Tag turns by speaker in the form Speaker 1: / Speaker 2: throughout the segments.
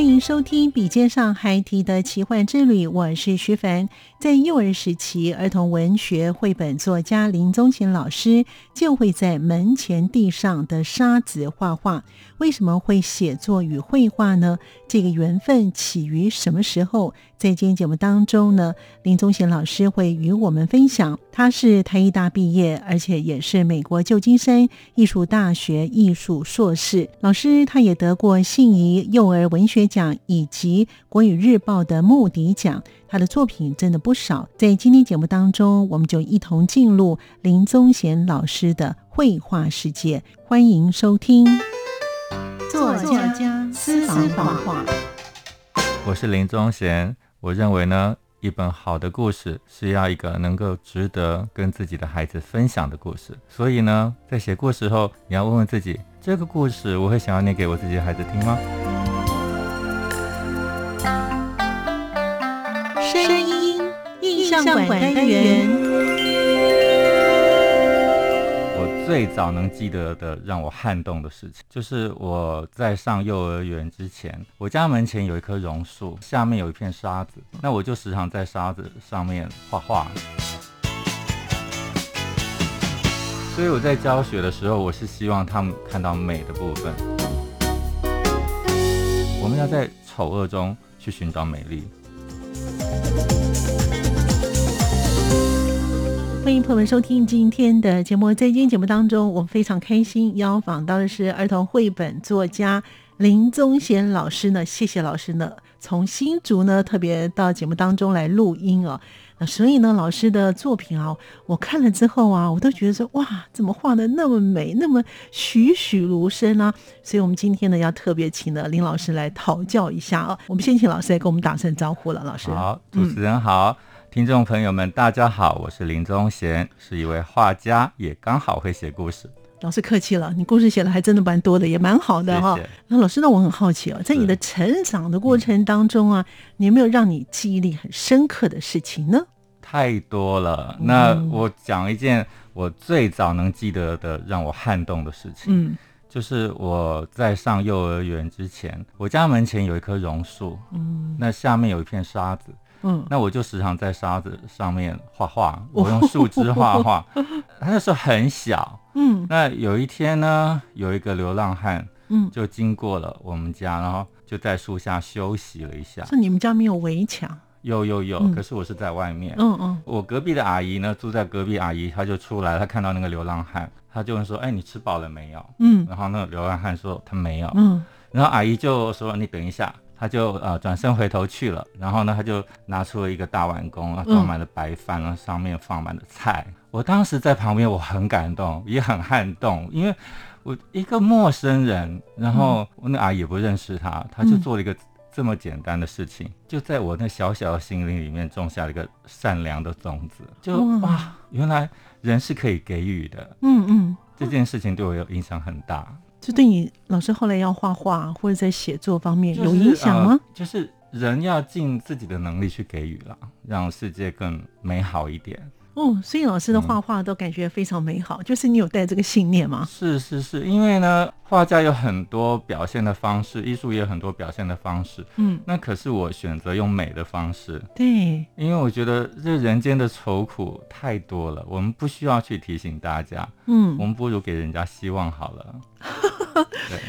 Speaker 1: 欢迎收听《笔尖上孩提的奇幻之旅》，我是徐凡。在幼儿时期，儿童文学绘本作家林宗贤老师就会在门前地上的沙子画画。为什么会写作与绘画呢？这个缘分起于什么时候？在今天节目当中呢，林宗贤老师会与我们分享。他是台艺大毕业，而且也是美国旧金山艺术大学艺术硕士老师。他也得过信宜幼儿文学奖以及国语日报的穆迪奖。他的作品真的不少。在今天节目当中，我们就一同进入林宗贤老师的绘画世界。欢迎收听。作家私房话，
Speaker 2: 我是林宗贤。我认为呢，一本好的故事是要一个能够值得跟自己的孩子分享的故事。所以呢，在写故事后，你要问问自己：这个故事我会想要念给我自己的孩子听吗？
Speaker 1: 声音印象馆单元。
Speaker 2: 最早能记得的让我撼动的事情，就是我在上幼儿园之前，我家门前有一棵榕树，下面有一片沙子，那我就时常在沙子上面画画。所以我在教学的时候，我是希望他们看到美的部分。我们要在丑恶中去寻找美丽。
Speaker 1: 欢迎朋友们收听今天的节目。在今天节目当中，我们非常开心邀访到的是儿童绘本作家林宗贤老师呢。谢谢老师呢，从新竹呢特别到节目当中来录音哦。那所以呢，老师的作品啊，我看了之后啊，我都觉得说哇，怎么画的那么美，那么栩栩如生啊！所以我们今天呢，要特别请了林老师来讨教一下啊。我们先请老师来跟我们打声招呼了，老师。
Speaker 2: 好，主持人好。听众朋友们，大家好，我是林宗贤，是一位画家，也刚好会写故事。
Speaker 1: 老师客气了，你故事写的还真的蛮多的，也蛮好的哈。那老师，那我很好奇哦，在你的成长的过程当中啊，你有没有让你记忆力很深刻的事情呢？
Speaker 2: 太多了。那我讲一件我最早能记得的让我撼动的事情，嗯，就是我在上幼儿园之前，我家门前有一棵榕树，嗯，那下面有一片沙子。嗯，那我就时常在沙子上面画画，我用树枝画画。他那时候很小，嗯，那有一天呢，有一个流浪汉，嗯，就经过了我们家，然后就在树下休息了一下。
Speaker 1: 是你们家没有围墙？
Speaker 2: 有有有，可是我是在外面。嗯嗯，我隔壁的阿姨呢，住在隔壁，阿姨她就出来，她看到那个流浪汉，她就问说：“哎，你吃饱了没有？”嗯，然后那个流浪汉说他没有。嗯，然后阿姨就说：“你等一下。”他就呃转身回头去了，然后呢，他就拿出了一个大碗公啊，装满了白饭，然后上面放满了菜。我当时在旁边，我很感动，也很撼动，因为我一个陌生人，然后我那阿姨也不认识他，他就做了一个这么简单的事情，就在我那小小的心灵里面种下了一个善良的种子。就哇，原来人是可以给予的。嗯嗯，这件事情对我有影响很大。
Speaker 1: 这对你老师后来要画画或者在写作方面有影响吗？
Speaker 2: 就是人要尽自己的能力去给予了，让世界更美好一点。
Speaker 1: 哦，所以老师的画画都感觉非常美好，就是你有带这个信念吗？
Speaker 2: 是是是，因为呢，画家有很多表现的方式，艺术也有很多表现的方式。嗯，那可是我选择用美的方式。
Speaker 1: 对，
Speaker 2: 因为我觉得这人间的愁苦太多了，我们不需要去提醒大家。嗯，我们不如给人家希望好了。对。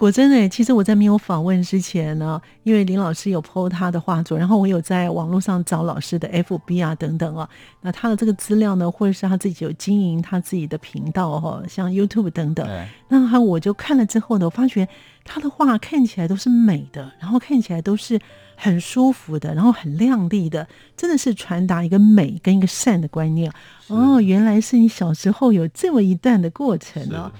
Speaker 1: 果真的，其实我在没有访问之前呢，因为林老师有 PO 他的画作，然后我有在网络上找老师的 FB 啊等等啊，那他的这个资料呢，或者是他自己有经营他自己的频道哈，像 YouTube 等等，那他我就看了之后呢，我发觉他的画看起来都是美的，然后看起来都是很舒服的，然后很亮丽的，真的是传达一个美跟一个善的观念。哦，原来是你小时候有这么一段的过程哦。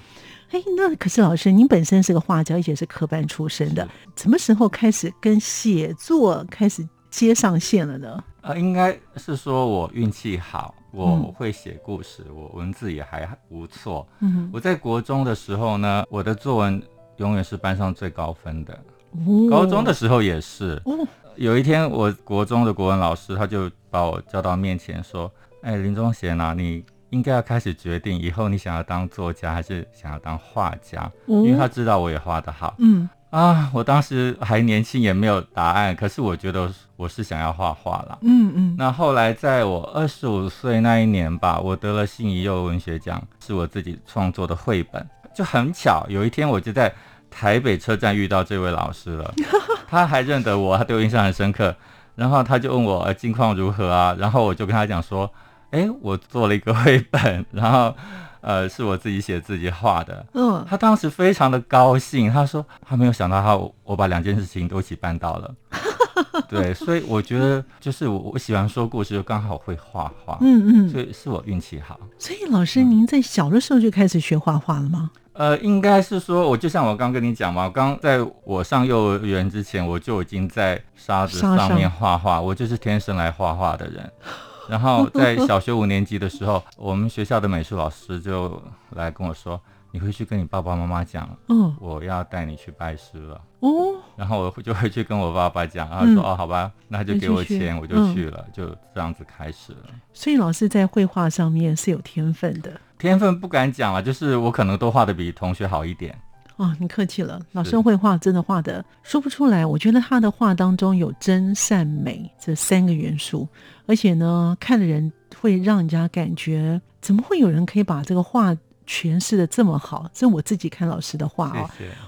Speaker 1: 哎，那可是老师，您本身是个画家，而且是科班出身的，什么时候开始跟写作开始接上线了呢？
Speaker 2: 呃，应该是说我运气好，我会写故事，我文字也还不错。嗯，我在国中的时候呢，我的作文永远是班上最高分的。高中的时候也是。哦，有一天，我国中的国文老师他就把我叫到面前说：“哎，林宗贤啊，你。”应该要开始决定以后你想要当作家还是想要当画家，因为他知道我也画得好。嗯啊，我当时还年轻，也没有答案。可是我觉得我是想要画画了。嗯嗯。那后来在我二十五岁那一年吧，我得了信宜幼文学奖，是我自己创作的绘本。就很巧，有一天我就在台北车站遇到这位老师了，他还认得我，他对我印象很深刻。然后他就问我近况如何啊？然后我就跟他讲说。哎，我做了一个 绘本，然后，呃，是我自己写自己画的。嗯，他当时非常的高兴，他说他没有想到他我把两件事情都一起办到了。对，所以我觉得就是我我喜欢说故事，就刚好会画画。嗯嗯，所以是我运气好。
Speaker 1: 所以老师，您在小的时候就开始学画画了吗？
Speaker 2: 呃，应该是说，我就像我刚跟你讲嘛，刚在我上幼儿园之前，我就已经在沙子上面画画，我就是天生来画画的人。然后在小学五年级的时候，我们学校的美术老师就来跟我说：“你回去跟你爸爸妈妈讲，嗯，我要带你去拜师了。”哦，然后我就回去跟我爸爸讲，然后说：“哦，好吧，那就给我钱，我就去了。”就这样子开始了。
Speaker 1: 所以老师在绘画上面是有天分的。
Speaker 2: 天分不敢讲了，就是我可能都画的比同学好一点。
Speaker 1: 哦，你客气了。老师绘画真的画的说不出来。我觉得他的画当中有真善美这三个元素，而且呢，看的人会让人家感觉，怎么会有人可以把这个画诠释的这么好？这我自己看老师的画哦。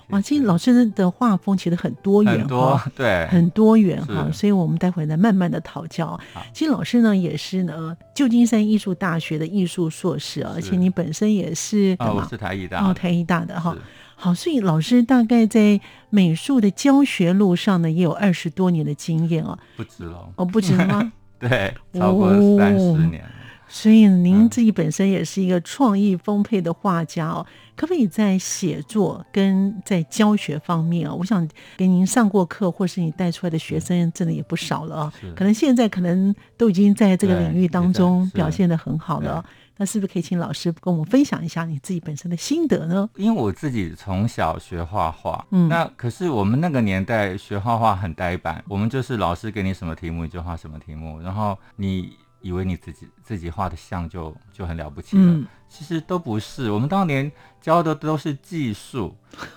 Speaker 1: 哇，其实老师的画风其实很多元
Speaker 2: 哈，对，
Speaker 1: 很多元哈。所以我们待会呢慢慢的讨教。其实老师呢也是呢，旧金山艺术大学的艺术硕士啊，而且你本身也是
Speaker 2: 哦，我是台艺大，
Speaker 1: 哦，台艺大的哈。好，所以老师大概在美术的教学路上呢，也有二十多年的经验哦。
Speaker 2: 不止了，
Speaker 1: 哦，不止吗？
Speaker 2: 对，超过三十年了。
Speaker 1: 所以您自己本身也是一个创意丰沛的画家哦，可不可以在写作跟在教学方面啊？我想给您上过课，或是你带出来的学生，真的也不少了啊。可能现在可能都已经在这个领域当中表现的很好了。那是不是可以请老师跟我们分享一下你自己本身的心得呢？
Speaker 2: 因为我自己从小学画画，嗯，那可是我们那个年代学画画很呆板，我们就是老师给你什么题目你就画什么题目，然后你以为你自己自己画的像就就很了不起了，其实都不是。我们当年教的都是技术、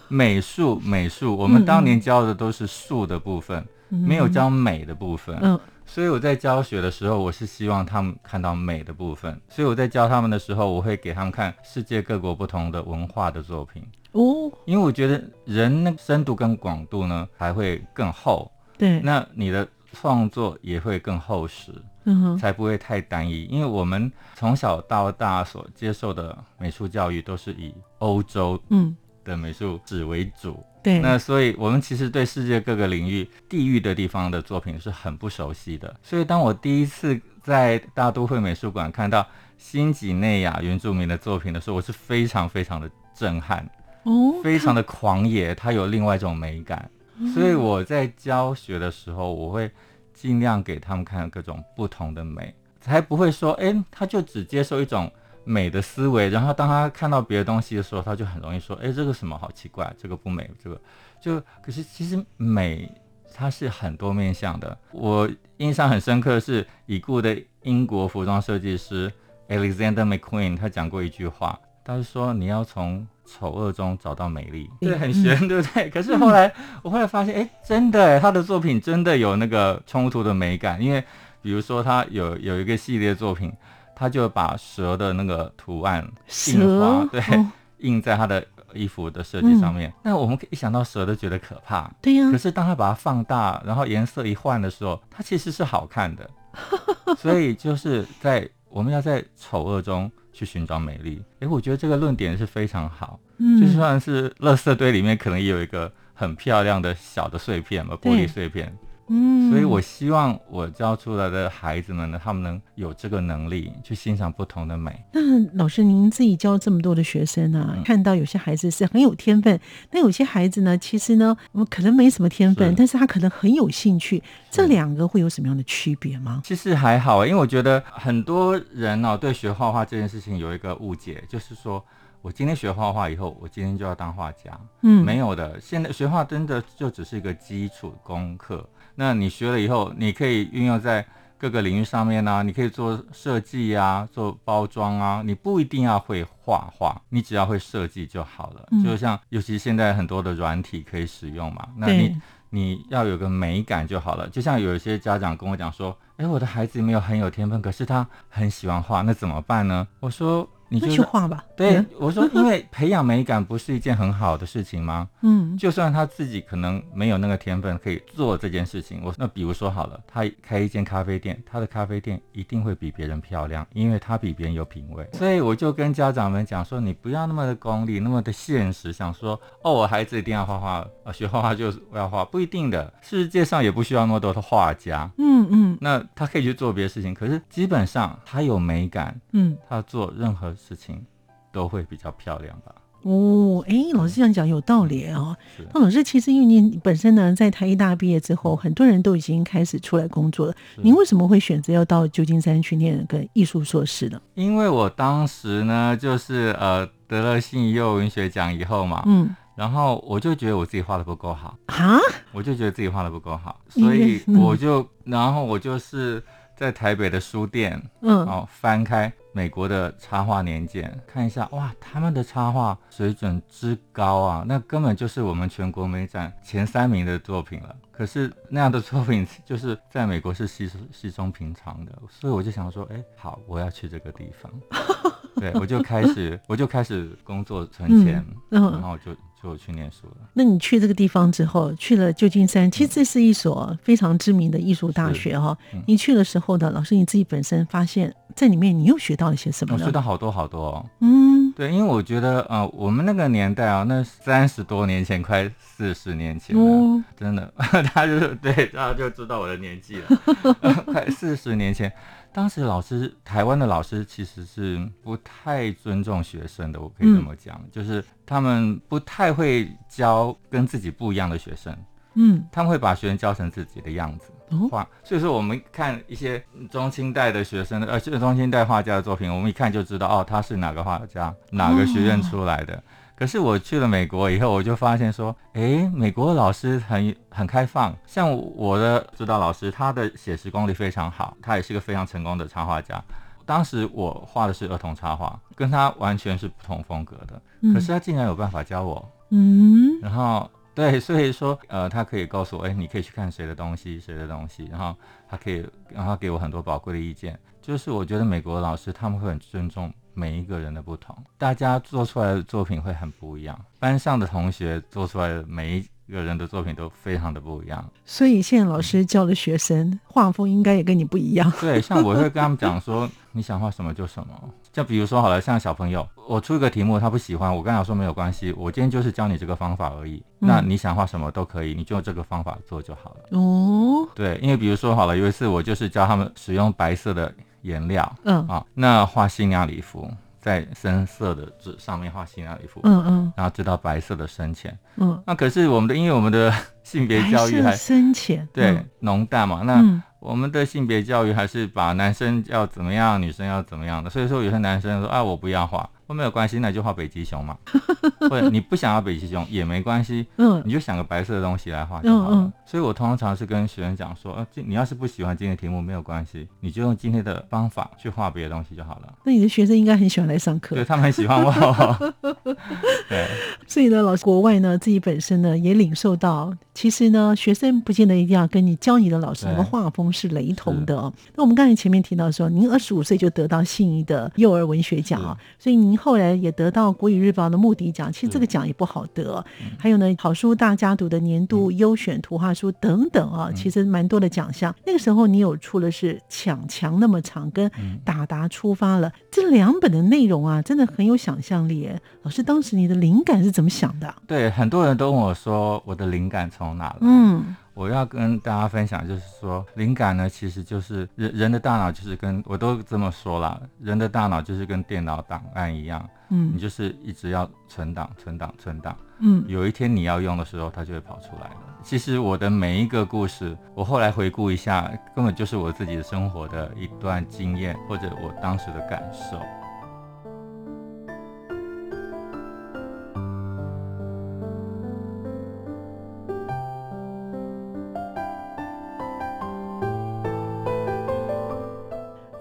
Speaker 2: 美术、美术，我们当年教的都是术的部分，没有教美的部分。嗯。所以我在教学的时候，我是希望他们看到美的部分。所以我在教他们的时候，我会给他们看世界各国不同的文化的作品哦。因为我觉得人那深度跟广度呢，还会更厚。
Speaker 1: 对，
Speaker 2: 那你的创作也会更厚实，嗯哼，才不会太单一。因为我们从小到大所接受的美术教育都是以欧洲嗯的美术史为主。
Speaker 1: 对，
Speaker 2: 那所以我们其实对世界各个领域地域的地方的作品是很不熟悉的。所以当我第一次在大都会美术馆看到新几内亚原住民的作品的时候，我是非常非常的震撼，哦，非常的狂野，它有另外一种美感。所以我在教学的时候，我会尽量给他们看各种不同的美，才不会说，哎，他就只接受一种。美的思维，然后当他看到别的东西的时候，他就很容易说：“哎，这个什么好奇怪，这个不美，这个就……可是其实美它是很多面向的。我印象很深刻的是已故的英国服装设计师 Alexander McQueen 他讲过一句话，他是说你要从丑恶中找到美丽，对，很玄，对不对？可是后来我后来发现，哎，真的，他的作品真的有那个冲突的美感，因为比如说他有有一个系列作品，他就把蛇的那个图案印花，对，印在他的衣服的设计上面。那我们一想到蛇都觉得可怕，
Speaker 1: 对呀。
Speaker 2: 可是当他把它放大，然后颜色一换的时候，它其实是好看的。所以就是在我们要在丑恶中。去寻找美丽，哎，我觉得这个论点是非常好。嗯，就算是垃圾堆里面，可能也有一个很漂亮的小的碎片嘛，玻璃碎片。嗯，所以我希望我教出来的孩子们呢，他们能有这个能力去欣赏不同的美。
Speaker 1: 那老师，您自己教这么多的学生啊，看到有些孩子是很有天分，那有些孩子呢，其实呢，我们可能没什么天分，但是他可能很有兴趣。这两个会有什么样的区别吗？
Speaker 2: 其实还好，因为我觉得很多人呢，对学画画这件事情有一个误解，就是说。我今天学画画以后，我今天就要当画家。嗯，没有的。现在学画真的就只是一个基础功课。那你学了以后，你可以运用在各个领域上面呢。你可以做设计啊，做包装啊。你不一定要会画画，你只要会设计就好了。就像，尤其现在很多的软体可以使用嘛。那你你要有个美感就好了。就像有一些家长跟我讲说：“哎，我的孩子没有很有天分，可是他很喜欢画，那怎么办呢？”我说。
Speaker 1: 你就去画吧。
Speaker 2: 对，我说，因为培养美感不是一件很好的事情吗？嗯，就算他自己可能没有那个天分可以做这件事情，我那比如说好了，他开一间咖啡店，他的咖啡店一定会比别人漂亮，因为他比别人有品味。所以我就跟家长们讲说，你不要那么的功利，那么的现实，想说哦，我孩子一定要画画，啊，学画画就是我要画，不一定的，世界上也不需要那么多的画家。嗯嗯，那他可以去做别的事情，可是基本上他有美感，嗯，他做任何。事情都会比较漂亮吧？
Speaker 1: 哦，哎，老师这样讲有道理哦。那老师其实因为您本身呢，在台艺大毕业之后，很多人都已经开始出来工作了。您为什么会选择要到旧金山去念个艺术硕士呢？
Speaker 2: 因为我当时呢，就是呃得了新幼文学奖以后嘛，嗯，然后我就觉得我自己画的不够好啊，我就觉得自己画的不够好，所以我就，然后我就是在台北的书店，嗯，哦，翻开。美国的插画年鉴，看一下哇，他们的插画水准之高啊，那根本就是我们全国美展前三名的作品了。可是那样的作品就是在美国是稀稀松平常的，所以我就想说，哎，好，我要去这个地方。对，我就开始，我就开始工作存钱，然后就。就去念书了。
Speaker 1: 那你去这个地方之后，去了旧金山，其实这是一所非常知名的艺术大学哈。你去的时候呢，老师你自己本身发现，在里面你又学到了些什么？
Speaker 2: 我学到好多好多。哦嗯，对，因为我觉得呃，我们那个年代啊，那三十多年前，快四十年前了，真的，他就对，他就知道我的年纪了，快四十年前。当时老师，台湾的老师其实是不太尊重学生的，我可以这么讲，就是他们不太会教跟自己不一样的学生，嗯，他们会把学生教成自己的样子画。所以说，我们看一些中清代的学生的，呃，中清代画家的作品，我们一看就知道，哦，他是哪个画家，哪个学院出来的。可是我去了美国以后，我就发现说，诶，美国的老师很很开放。像我的指导老师，他的写实功力非常好，他也是个非常成功的插画家。当时我画的是儿童插画，跟他完全是不同风格的。可是他竟然有办法教我，嗯，然后对，所以说，呃，他可以告诉我，哎，你可以去看谁的东西，谁的东西，然后他可以，然后给我很多宝贵的意见。就是我觉得美国的老师他们会很尊重。每一个人的不同，大家做出来的作品会很不一样。班上的同学做出来的每一个人的作品都非常的不一样。
Speaker 1: 所以现在老师教的学生画风应该也跟你不一样。
Speaker 2: 对，像我会跟他们讲说，你想画什么就什么。就比如说好了，像小朋友，我出一个题目，他不喜欢，我跟他说没有关系，我今天就是教你这个方法而已。那你想画什么都可以，你就这个方法做就好了。哦，对，因为比如说好了，有一次我就是教他们使用白色的。颜料，嗯啊，那画新娘礼服，在深色的纸上面画新娘礼服，嗯嗯，然后知道白色的深浅，嗯，那可是我们的，因为我们的 性别教育还
Speaker 1: 深浅，
Speaker 2: 对浓淡嘛，那我们的性别教育还是把男生要怎么样，女生要怎么样的，所以说有些男生说啊，我不要画，我没有关系，那就画北极熊嘛。或者你不想要北极熊也没关系，嗯，你就想个白色的东西来画就好了。所以我通常是跟学生讲说，呃，你要是不喜欢今天的题目没有关系，你就用今天的方法去画别的东西就好了。
Speaker 1: 那你的学生应该很喜欢来上课，
Speaker 2: 对他们很喜欢我。对，
Speaker 1: 所以呢，老师国外呢自己本身呢也领受到，其实呢学生不见得一定要跟你教你的老师那个画风是雷同的哦。那我们刚才前面提到说，您二十五岁就得到信宜的幼儿文学奖啊，所以您后来也得到国语日报的目的奖。其实这个奖也不好得。还有呢，好书大家读的年度优选图画书等等啊，其实蛮多的奖项。那个时候你有出的是《抢墙那么长》跟《打达出发了》这两本的内容啊，真的很有想象力。老师，当时你的灵感是怎么想的？
Speaker 2: 对，很多人都问我说，我的灵感从哪来？嗯。我要跟大家分享，就是说，灵感呢，其实就是人人的大脑，就是跟我都这么说了，人的大脑就是跟电脑档案一样，嗯，你就是一直要存档、存档、存档，嗯，有一天你要用的时候，它就会跑出来了。其实我的每一个故事，我后来回顾一下，根本就是我自己的生活的一段经验，或者我当时的感受。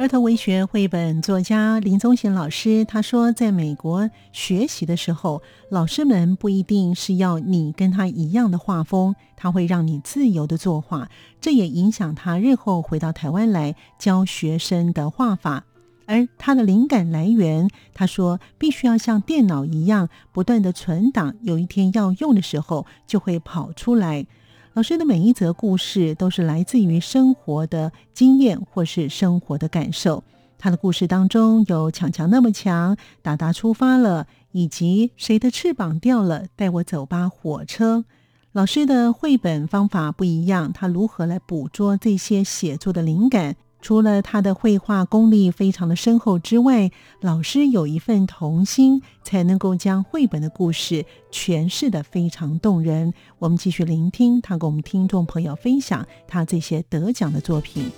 Speaker 1: 儿童文学绘本作家林宗贤老师他说，在美国学习的时候，老师们不一定是要你跟他一样的画风，他会让你自由的作画，这也影响他日后回到台湾来教学生的画法。而他的灵感来源，他说必须要像电脑一样不断的存档，有一天要用的时候就会跑出来。老师的每一则故事都是来自于生活的经验或是生活的感受。他的故事当中有强强那么强，达达出发了，以及谁的翅膀掉了，带我走吧，火车。老师的绘本方法不一样，他如何来捕捉这些写作的灵感？除了他的绘画功力非常的深厚之外，老师有一份童心，才能够将绘本的故事诠释的非常动人。我们继续聆听他跟我们听众朋友分享他这些得奖的作品。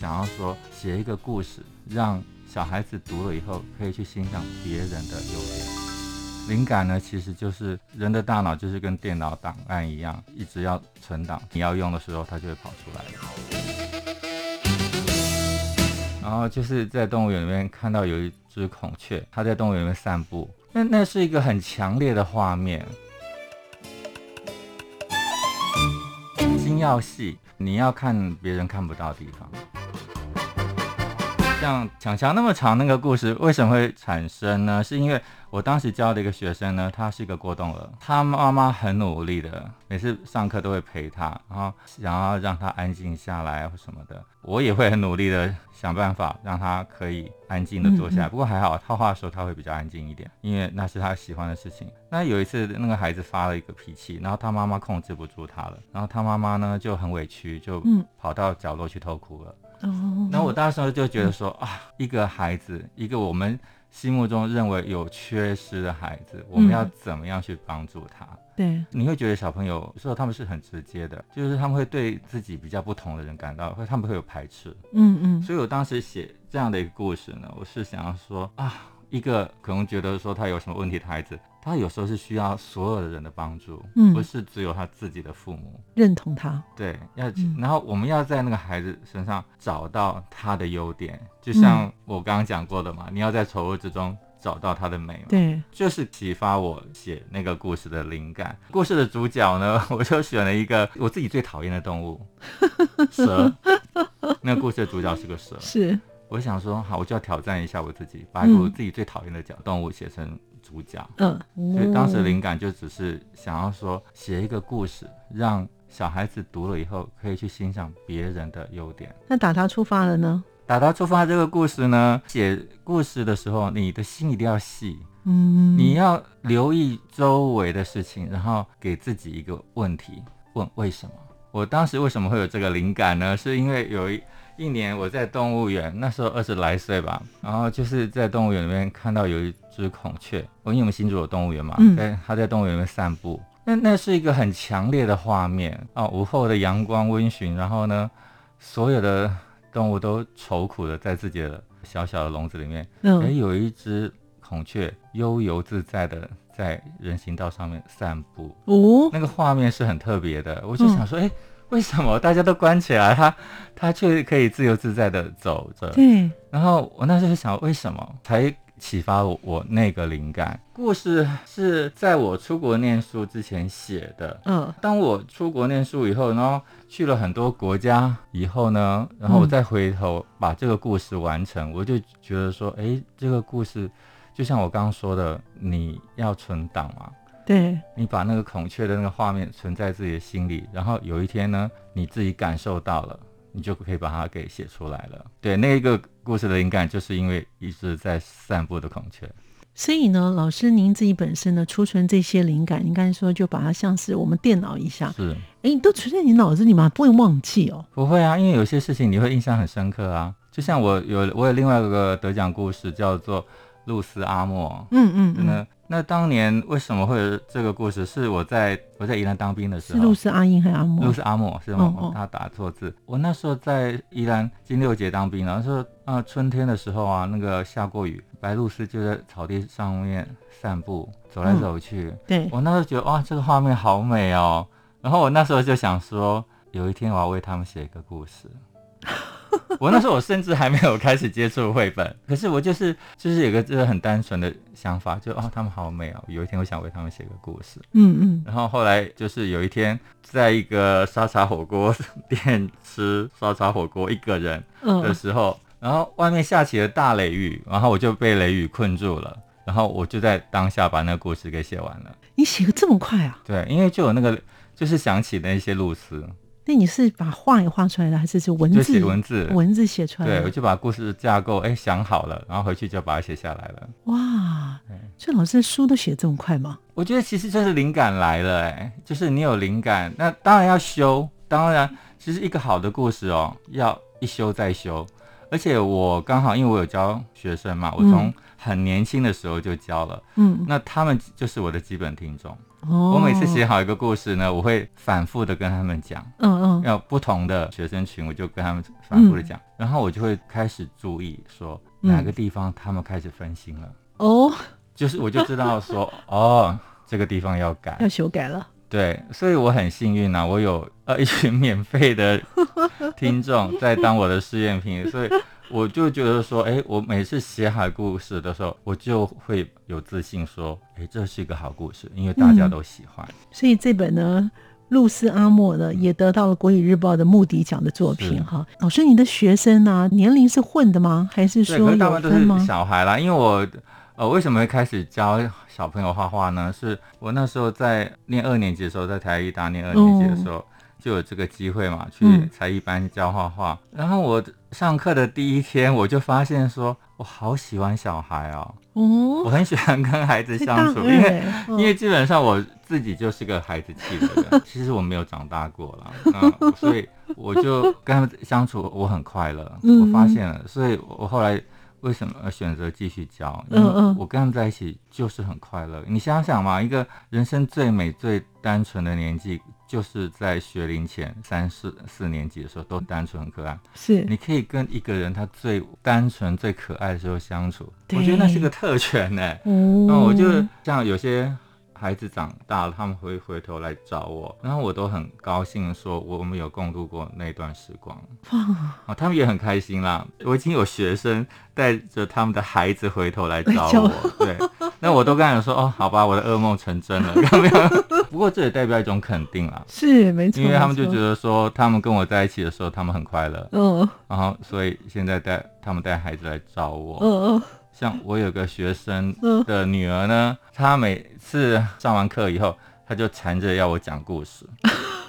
Speaker 2: 想要说写一个故事，让小孩子读了以后可以去欣赏别人的优点。灵感呢，其实就是人的大脑就是跟电脑档案一样，一直要存档，你要用的时候它就会跑出来。然后就是在动物园里面看到有一只孔雀，它在动物园里面散步，那那是一个很强烈的画面，心要细，你要看别人看不到的地方。像强强那么长那个故事为什么会产生呢？是因为我当时教的一个学生呢，他是一个过动儿，他妈妈很努力的，每次上课都会陪他，然后想要让他安静下来或什么的。我也会很努力的想办法让他可以安静的坐下来。不过还好，套话的时候他会比较安静一点，因为那是他喜欢的事情。那有一次那个孩子发了一个脾气，然后他妈妈控制不住他了，然后他妈妈呢就很委屈，就跑到角落去偷哭了。哦，那我当时候就觉得说啊，一个孩子，一个我们心目中认为有缺失的孩子，我们要怎么样去帮助他？
Speaker 1: 对，
Speaker 2: 你会觉得小朋友有时候他们是很直接的，就是他们会对自己比较不同的人感到，会他们会有排斥。嗯嗯，所以我当时写这样的一个故事呢，我是想要说啊，一个可能觉得说他有什么问题的孩子。他有时候是需要所有的人的帮助，嗯，不是只有他自己的父母
Speaker 1: 认同他。
Speaker 2: 对，要然后我们要在那个孩子身上找到他的优点，就像我刚刚讲过的嘛，你要在丑恶之中找到他的美。
Speaker 1: 对，
Speaker 2: 就是启发我写那个故事的灵感。故事的主角呢，我就选了一个我自己最讨厌的动物——蛇。那个故事的主角是个蛇。
Speaker 1: 是，
Speaker 2: 我想说，好，我就要挑战一下我自己，把我自己最讨厌的角动物写成。主角，嗯，所以当时灵感就只是想要说写一个故事，让小孩子读了以后可以去欣赏别人的优点。
Speaker 1: 那打他出发了呢？
Speaker 2: 打他出发这个故事呢，写故事的时候，你的心一定要细，嗯，你要留意周围的事情，然后给自己一个问题，问为什么？我当时为什么会有这个灵感呢？是因为有一。一年我在动物园，那时候二十来岁吧，然后就是在动物园里面看到有一只孔雀，我因为我们新竹有动物园嘛，在它在动物园里面散步，那那是一个很强烈的画面啊，午后的阳光温煦，然后呢，所有的动物都愁苦的在自己的小小的笼子里面，哎，有一只孔雀悠游自在的在人行道上面散步。哦，那个画面是很特别的。我就想说，哎，为什么大家都关起来，他他却可以自由自在的走着？
Speaker 1: 对。
Speaker 2: 然后我那时候想，为什么？才。启发我我那个灵感故事是在我出国念书之前写的。嗯，当我出国念书以后，然后去了很多国家以后呢，然后我再回头把这个故事完成，我就觉得说，哎，这个故事就像我刚刚说的，你要存档嘛。
Speaker 1: 对，
Speaker 2: 你把那个孔雀的那个画面存在自己的心里，然后有一天呢，你自己感受到了。你就可以把它给写出来了。对，那一个故事的灵感，就是因为一直在散步的孔雀。
Speaker 1: 所以呢，老师您自己本身呢，储存这些灵感，你刚才说就把它像是我们电脑一下，
Speaker 2: 是，
Speaker 1: 哎，你都存在你脑子里吗？不会忘记哦？
Speaker 2: 不会啊，因为有些事情你会印象很深刻啊。就像我有我有另外一个得奖故事，叫做露丝阿莫。嗯嗯嗯。那当年为什么会有这个故事？是我在我在宜兰当兵的时候，
Speaker 1: 是陆是阿英还是阿莫？
Speaker 2: 陆是阿莫，是吗？他打错字。我那时候在宜兰金六节当兵，然后说啊，春天的时候啊，那个下过雨，白露丝就在草地上面散步，走来走去。
Speaker 1: 对
Speaker 2: 我那时候觉得哇，这个画面好美哦。然后我那时候就想说，有一天我要为他们写一个故事。我那时候我甚至还没有开始接触绘本，可是我就是就是有个就是很单纯的想法，就哦他们好美哦，有一天我想为他们写个故事，嗯嗯，然后后来就是有一天在一个沙茶火锅店吃沙茶火锅一个人的时候，然后外面下起了大雷雨，然后我就被雷雨困住了，然后我就在当下把那个故事给写完了。
Speaker 1: 你写的这么快啊？
Speaker 2: 对，因为就有那个就是想起那些露丝。
Speaker 1: 那你是把画也画出来了，还是就文字？
Speaker 2: 就写文字，
Speaker 1: 文字写出来。
Speaker 2: 对，我就把故事架构哎想好了，然后回去就把它写下来了。
Speaker 1: 哇，所以老师书都写这么快吗？
Speaker 2: 我觉得其实就是灵感来了，哎，就是你有灵感，那当然要修。当然，其实一个好的故事哦，要一修再修。而且我刚好因为我有教学生嘛，我从很年轻的时候就教了，嗯，那他们就是我的基本听众。我每次写好一个故事呢，我会反复的跟他们讲，嗯嗯，要不同的学生群，我就跟他们反复的讲，然后我就会开始注意说哪个地方他们开始分心了，哦，就是我就知道说，哦，这个地方要改，
Speaker 1: 要修改了，
Speaker 2: 对，所以我很幸运呐，我有呃一群免费的听众在当我的试验品，所以。我就觉得说，哎，我每次写好故事的时候，我就会有自信说，哎，这是一个好故事，因为大家都喜欢。
Speaker 1: 所以这本呢，露丝阿莫呢，也得到了国语日报的目迪奖的作品哈。老师，你的学生呢，年龄是混的吗？还是说有分吗？
Speaker 2: 小孩啦，因为我呃，为什么会开始教小朋友画画呢？是我那时候在念二年级的时候，在台艺大念二年级的时候。就有这个机会嘛，去才艺班教画画。然后我上课的第一天，我就发现说，我好喜欢小孩哦，我很喜欢跟孩子相处，因为因为基本上我自己就是个孩子气的人，其实我没有长大过了，嗯，所以我就跟他们相处，我很快乐。我发现了，所以我后来为什么选择继续教？因为我跟他们在一起就是很快乐。你想想嘛，一个人生最美、最单纯的年纪。就是在学龄前三四四年级的时候，都单纯很可爱。
Speaker 1: 是，
Speaker 2: 你可以跟一个人他最单纯、最可爱的时候相处，我觉得那是个特权呢。嗯，那我就像有些。孩子长大了，他们会回头来找我，然后我都很高兴，说我们有共度过那段时光。啊，他们也很开心啦。我已经有学生带着他们的孩子回头来找我，对，那我都跟他们说，哦，好吧，我的噩梦成真了。不过这也代表一种肯定啦，
Speaker 1: 是没错，
Speaker 2: 因为他们就觉得说，他们跟我在一起的时候，他们很快乐。嗯，然后所以现在带他们带孩子来找我。嗯嗯。像我有个学生的女儿呢，她每次上完课以后，她就缠着要我讲故事。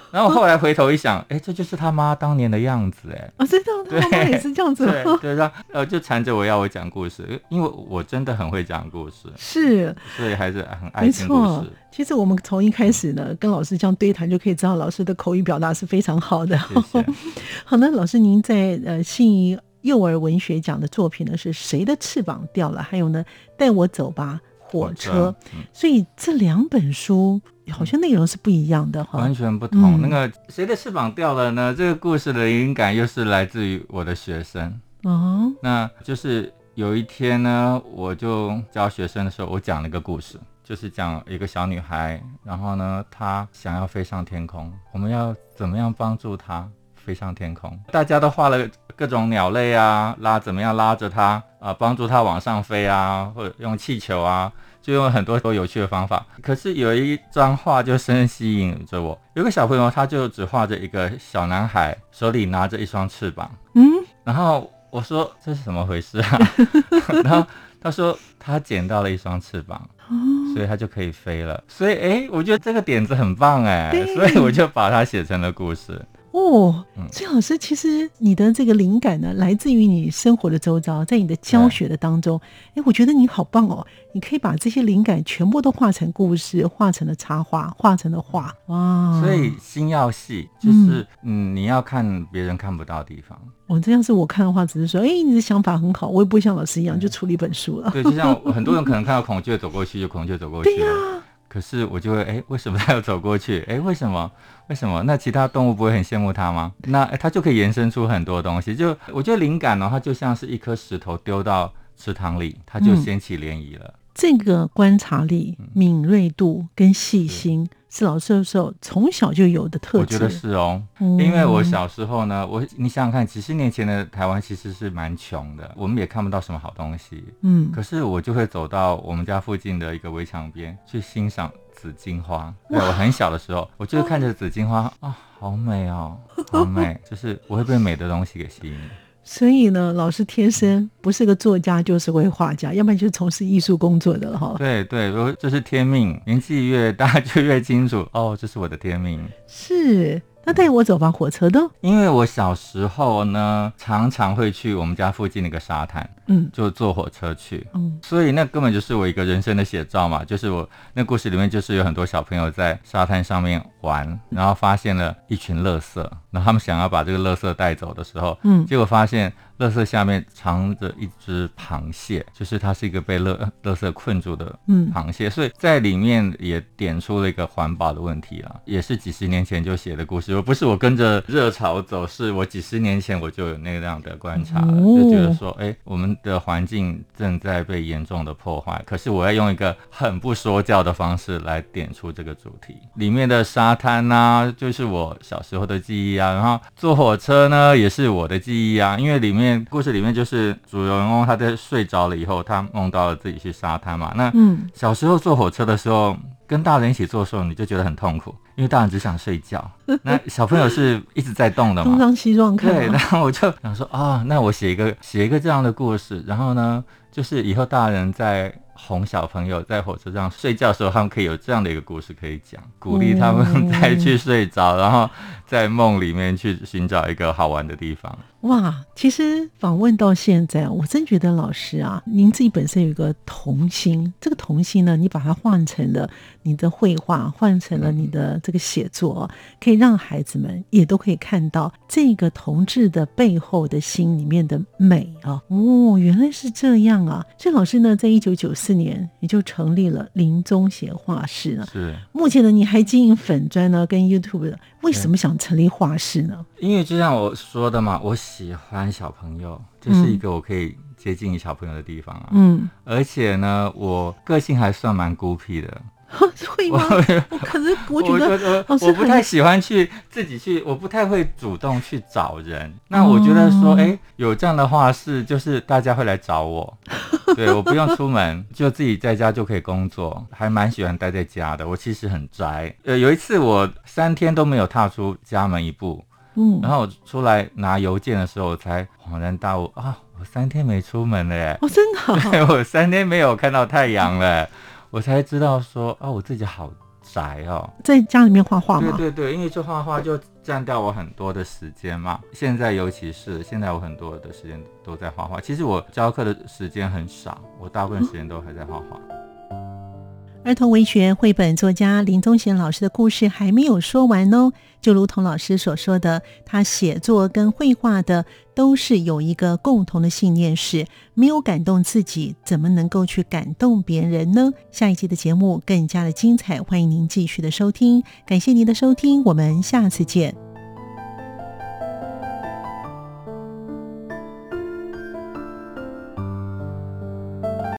Speaker 2: 然后后来回头一想，哎，这就是他妈当年的样子，哎，
Speaker 1: 啊，真的，他妈也是这样子，
Speaker 2: 对，对，他呃就缠着我要我讲故事，因为我真的很会讲故事，
Speaker 1: 是，
Speaker 2: 所以还是很爱听故事。
Speaker 1: 其实我们从一开始呢，跟老师这样对谈，就可以知道老师的口语表达是非常好的。好的，老师您在呃信宜。幼儿文学奖的作品呢是谁的翅膀掉了？还有呢，带我走吧，火车。所以这两本书好像内容是不一样的哈，
Speaker 2: 完全不同。那个谁的翅膀掉了呢？这个故事的灵感又是来自于我的学生。哦，那就是有一天呢，我就教学生的时候，我讲了一个故事，就是讲一个小女孩，然后呢，她想要飞上天空，我们要怎么样帮助她飞上天空？大家都画了各种鸟类啊，拉怎么样拉着它啊，帮助它往上飞啊，或者用气球啊。就用很多多有趣的方法，可是有一张画就深深吸引着我。有个小朋友，他就只画着一个小男孩，手里拿着一双翅膀。嗯，然后我说这是怎么回事啊？然后他说他捡到了一双翅膀，所以他就可以飞了。所以哎，我觉得这个点子很棒哎，所以我就把它写成了故事。
Speaker 1: 哦，崔老师，其实你的这个灵感呢，来自于你生活的周遭，在你的教学的当中，哎，我觉得你好棒哦，你可以把这些灵感全部都画成故事，画成了插画，画成了画，哇！
Speaker 2: 所以心要细，就是嗯，你要看别人看不到的地方。
Speaker 1: 哦，这样是我看的话，只是说，哎，你的想法很好，我也不会像老师一样就出了一本书了。
Speaker 2: 对，就像很多人可能看到孔雀走过去，就孔雀走过去了。可是我就会哎，为什么他要走过去？哎，为什么？为什么？那其他动物不会很羡慕它吗？那它就可以延伸出很多东西。就我觉得灵感呢，它就像是一颗石头丢到池塘里，它就掀起涟漪了。
Speaker 1: 这个观察力、敏锐度跟细心。是老师的时候从小就有的特质，我
Speaker 2: 觉得是哦，因为我小时候呢，我你想想看，几十年前的台湾其实是蛮穷的，我们也看不到什么好东西，嗯，可是我就会走到我们家附近的一个围墙边去欣赏紫荆花。对我很小的时候，我就看着紫荆花啊，好美哦，好美，就是我会被美的东西给吸引。
Speaker 1: 所以呢，老师天生不是个作家，就是位画家，要不然就是从事艺术工作的了哈。
Speaker 2: 对对，这是天命，年纪越大 就越清楚哦，这是我的天命。
Speaker 1: 是。那带我走吧，火车的。
Speaker 2: 因为我小时候呢，常常会去我们家附近那个沙滩，嗯，就坐火车去，嗯，所以那根本就是我一个人生的写照嘛。就是我那故事里面，就是有很多小朋友在沙滩上面玩，然后发现了一群垃圾，然后他们想要把这个垃圾带走的时候，嗯，结果发现。垃圾下面藏着一只螃蟹，就是它是一个被垃垃圾困住的螃蟹，所以在里面也点出了一个环保的问题啊，也是几十年前就写的故事，不是我跟着热潮走，是我几十年前我就有那样的观察，就觉得说，哎，我们的环境正在被严重的破坏，可是我要用一个很不说教的方式来点出这个主题。里面的沙滩呐，就是我小时候的记忆啊，然后坐火车呢，也是我的记忆啊，因为里面。故事里面就是主人公他在睡着了以后，他梦到了自己去沙滩嘛。那小时候坐火车的时候，跟大人一起坐的时候，你就觉得很痛苦，因为大人只想睡觉，那小朋友是一直在动的嘛。
Speaker 1: 东张西望看。
Speaker 2: 对，然后我就想说，哦，那我写一个写一个这样的故事，然后呢，就是以后大人在。哄小朋友在火车上睡觉的时候，他们可以有这样的一个故事可以讲，鼓励他们再去睡着，然后在梦里面去寻找一个好玩的地方。
Speaker 1: 哇，其实访问到现在，我真觉得老师啊，您自己本身有一个童心，这个童心呢，你把它换成了你的绘画，换成了你的这个写作，可以让孩子们也都可以看到这个同志的背后的心里面的美啊。哦，原来是这样啊！这老师呢，在一九九四。四年，你就成立了林宗贤画室了。
Speaker 2: 是，
Speaker 1: 目前呢，你还经营粉砖呢，跟 YouTube 的。为什么想成立画室呢？
Speaker 2: 因为就像我说的嘛，我喜欢小朋友，这是一个我可以接近小朋友的地方啊。嗯，而且呢，我个性还算蛮孤僻的。
Speaker 1: 会吗？我可是我觉得，
Speaker 2: 我不太喜欢去自己去，我不太会主动去找人。那我觉得说，哎，有这样的话是，就是大家会来找我。对，我不用出门，就自己在家就可以工作，还蛮喜欢待在家的。我其实很宅。呃，有一次我三天都没有踏出家门一步，嗯，然后我出来拿邮件的时候，我才恍然大悟啊，我三天没出门了耶！
Speaker 1: 哦，真的？
Speaker 2: 对，我三天没有看到太阳了。我才知道说啊，我自己好宅哦，
Speaker 1: 在家里面画画
Speaker 2: 吗？对对对，因为这画画就占掉我很多的时间嘛。现在尤其是现在，我很多的时间都在画画。其实我教课的时间很少，我大部分时间都还在画画。
Speaker 1: 儿童文学绘本作家林宗贤老师的故事还没有说完哦。就如同老师所说的，他写作跟绘画的都是有一个共同的信念，是没有感动自己，怎么能够去感动别人呢？下一期的节目更加的精彩，欢迎您继续的收听。感谢您的收听，我们下次见。